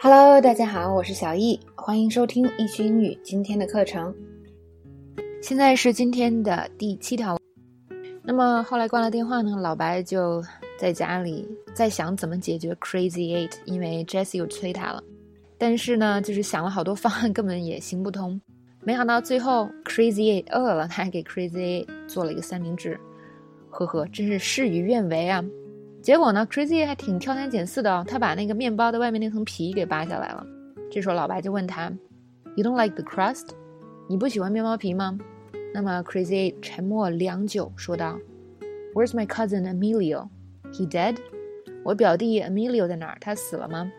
Hello，大家好，我是小易，欢迎收听易学英语今天的课程。现在是今天的第七条。那么后来挂了电话呢，老白就在家里在想怎么解决 Crazy Eight，因为 Jessie 又催他了。但是呢，就是想了好多方案，根本也行不通。没想到最后 Crazy Eight 饿了，他还给 Crazy Eight 做了一个三明治。呵呵，真是事与愿违啊。结果呢，Crazy 还挺挑三拣四的哦，他把那个面包的外面那层皮给扒下来了。这时候老白就问他：“You don't like the crust？你不喜欢面包皮吗？”那么 Crazy 沉默良久，说道：“Where's my cousin Emilio? He dead？我表弟 Emilio 在哪儿？他死了吗？”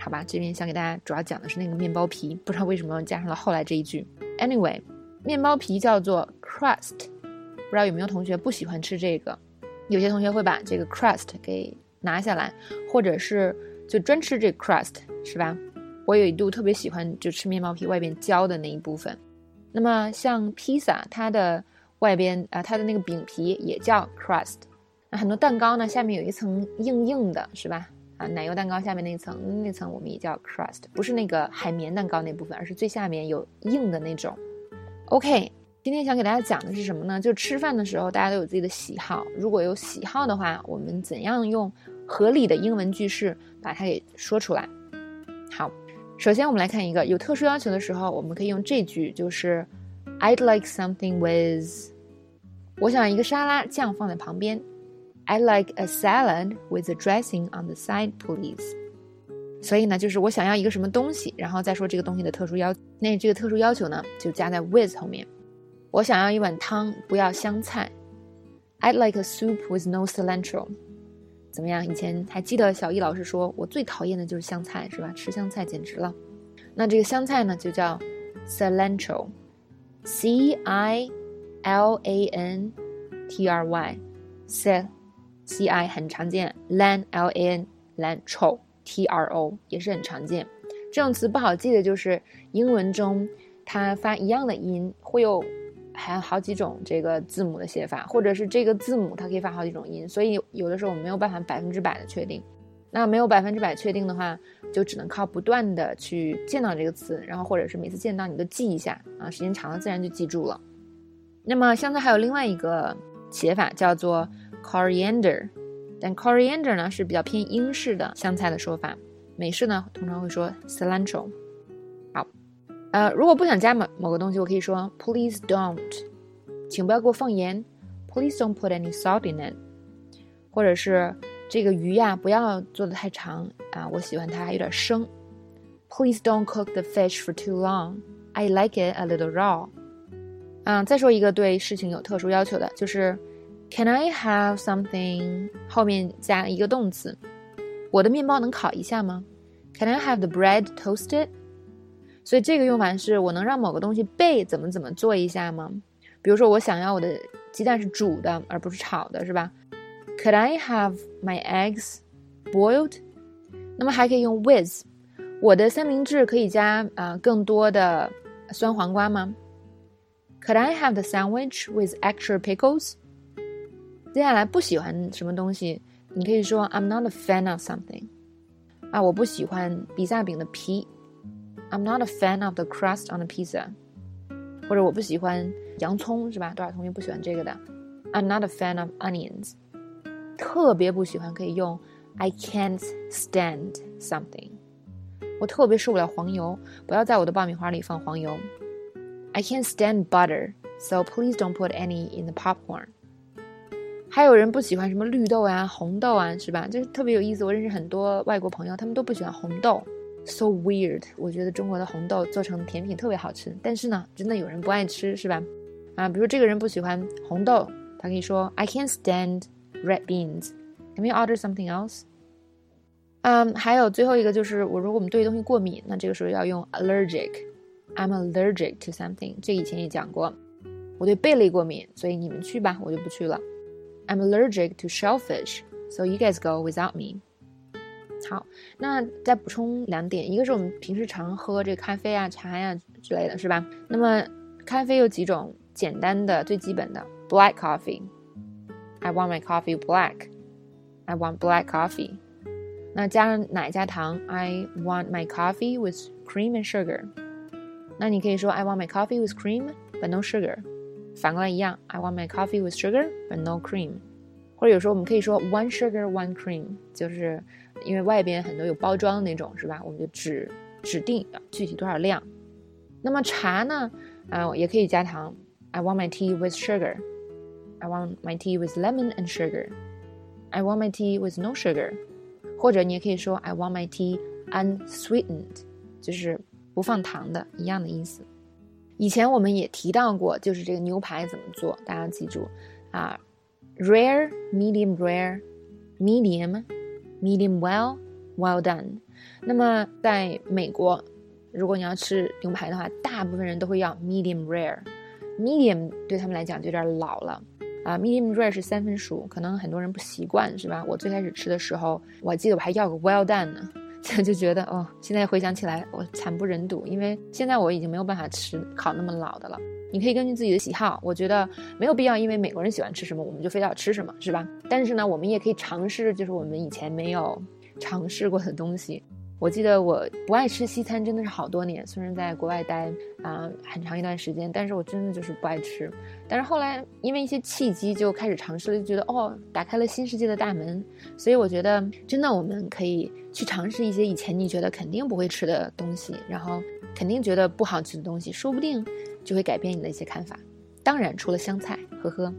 好吧，这边想给大家主要讲的是那个面包皮，不知道为什么加上了后来这一句。Anyway，面包皮叫做 crust，不知道有没有同学不喜欢吃这个？有些同学会把这个 crust 给拿下来，或者是就专吃这 crust，是吧？我有一度特别喜欢就吃面包皮外边焦的那一部分。那么像披萨，它的外边啊，它的那个饼皮也叫 crust。那很多蛋糕呢，下面有一层硬硬的，是吧？啊，奶油蛋糕下面那层那层我们也叫 crust，不是那个海绵蛋糕那部分，而是最下面有硬的那种。OK。今天想给大家讲的是什么呢？就吃饭的时候，大家都有自己的喜好。如果有喜好的话，我们怎样用合理的英文句式把它给说出来？好，首先我们来看一个有特殊要求的时候，我们可以用这句，就是 I'd like something with，我想一个沙拉酱放在旁边。I'd like a salad with a dressing on the side, please。所以呢，就是我想要一个什么东西，然后再说这个东西的特殊要，那这个特殊要求呢，就加在 with 后面。我想要一碗汤，不要香菜。I'd like a soup with no cilantro。怎么样？以前还记得小易老师说，我最讨厌的就是香菜，是吧？吃香菜简直了。那这个香菜呢，就叫 cilantro，C I L A N T R Y，c C I 很常见，lan L A N lan tro T R O 也是很常见。这种词不好记的就是英文中它发一样的音会有。还有好几种这个字母的写法，或者是这个字母它可以发好几种音，所以有的时候我们没有办法百分之百的确定。那没有百分之百确定的话，就只能靠不断的去见到这个词，然后或者是每次见到你都记一下啊，时间长了自然就记住了。那么香菜还有另外一个写法叫做 coriander，但 coriander 呢是比较偏英式的香菜的说法，美式呢通常会说 cilantro。呃，如果不想加某某个东西，我可以说 Please don't，请不要给我放盐。Please don't put any salt in it。或者是这个鱼呀，不要做的太长啊，我喜欢它有点生。Please don't cook the fish for too long. I like it a little raw。嗯，再说一个对事情有特殊要求的，就是 Can I have something？后面加一个动词。我的面包能烤一下吗？Can I have the bread toasted？所以这个用法是我能让某个东西被怎么怎么做一下吗？比如说我想要我的鸡蛋是煮的而不是炒的，是吧？Could I have my eggs boiled？那么还可以用 with。我的三明治可以加啊更多的酸黄瓜吗？Could I have the sandwich with extra pickles？接下来不喜欢什么东西，你可以说 I'm not a fan of something。啊，我不喜欢比萨饼的皮。I'm not a fan of the crust on the pizza，或者我不喜欢洋葱，是吧？多少同学不喜欢这个的？I'm not a fan of onions，特别不喜欢可以用 I can't stand something，我特别受不了黄油，不要在我的爆米花里放黄油。I can't stand butter，so please don't put any in the popcorn。还有人不喜欢什么绿豆啊、红豆啊，是吧？就是特别有意思。我认识很多外国朋友，他们都不喜欢红豆。 So weird！我觉得中国的红豆做成甜品特别好吃，但是呢，真的有人不爱吃，是吧？啊，比如这个人不喜欢红豆，他可以说 I can't stand red beans. Can we order something else？嗯，还有最后一个就是，我如果我们对东西过敏，那这个时候要用 allergic。I'm allergic to something。这以前也讲过，我对贝类过敏，所以你们去吧，我就不去了。I'm allergic to shellfish，so you guys go without me。 那再补充两点，一个是我们平时常喝这咖啡啊、茶呀之类的是吧？那么咖啡有几种简单的、最基本的，black coffee，I want my coffee black，I want black coffee。那加上奶加糖，I want my coffee with cream and sugar。那你可以说 I want my coffee with cream but no sugar。反过来一样，I want my coffee with sugar but no cream。或者有时候我们可以说 one sugar one cream，就是因为外边很多有包装的那种，是吧？我们就指指定具体多少量。那么茶呢？啊，也可以加糖。I want my tea with sugar. I want my tea with lemon and sugar. I want my tea with no sugar. 或者你也可以说 I want my tea unsweetened，就是不放糖的，一样的意思。以前我们也提到过，就是这个牛排怎么做，大家记住啊，rare, medium rare, medium, medium well, well done。那么在美国。如果你要吃牛排的话，大部分人都会要 medium rare。medium 对他们来讲就有点老了啊。medium rare 是三分熟，可能很多人不习惯，是吧？我最开始吃的时候，我记得我还要个 well done 呢，就觉得哦，现在回想起来我惨不忍睹，因为现在我已经没有办法吃烤那么老的了。你可以根据自己的喜好，我觉得没有必要，因为美国人喜欢吃什么，我们就非要吃什么，是吧？但是呢，我们也可以尝试，就是我们以前没有尝试过的东西。我记得我不爱吃西餐，真的是好多年。虽然在国外待啊很长一段时间，但是我真的就是不爱吃。但是后来因为一些契机，就开始尝试了，就觉得哦，打开了新世界的大门。所以我觉得真的我们可以去尝试一些以前你觉得肯定不会吃的东西，然后肯定觉得不好吃的东西，说不定就会改变你的一些看法。当然，除了香菜，呵呵。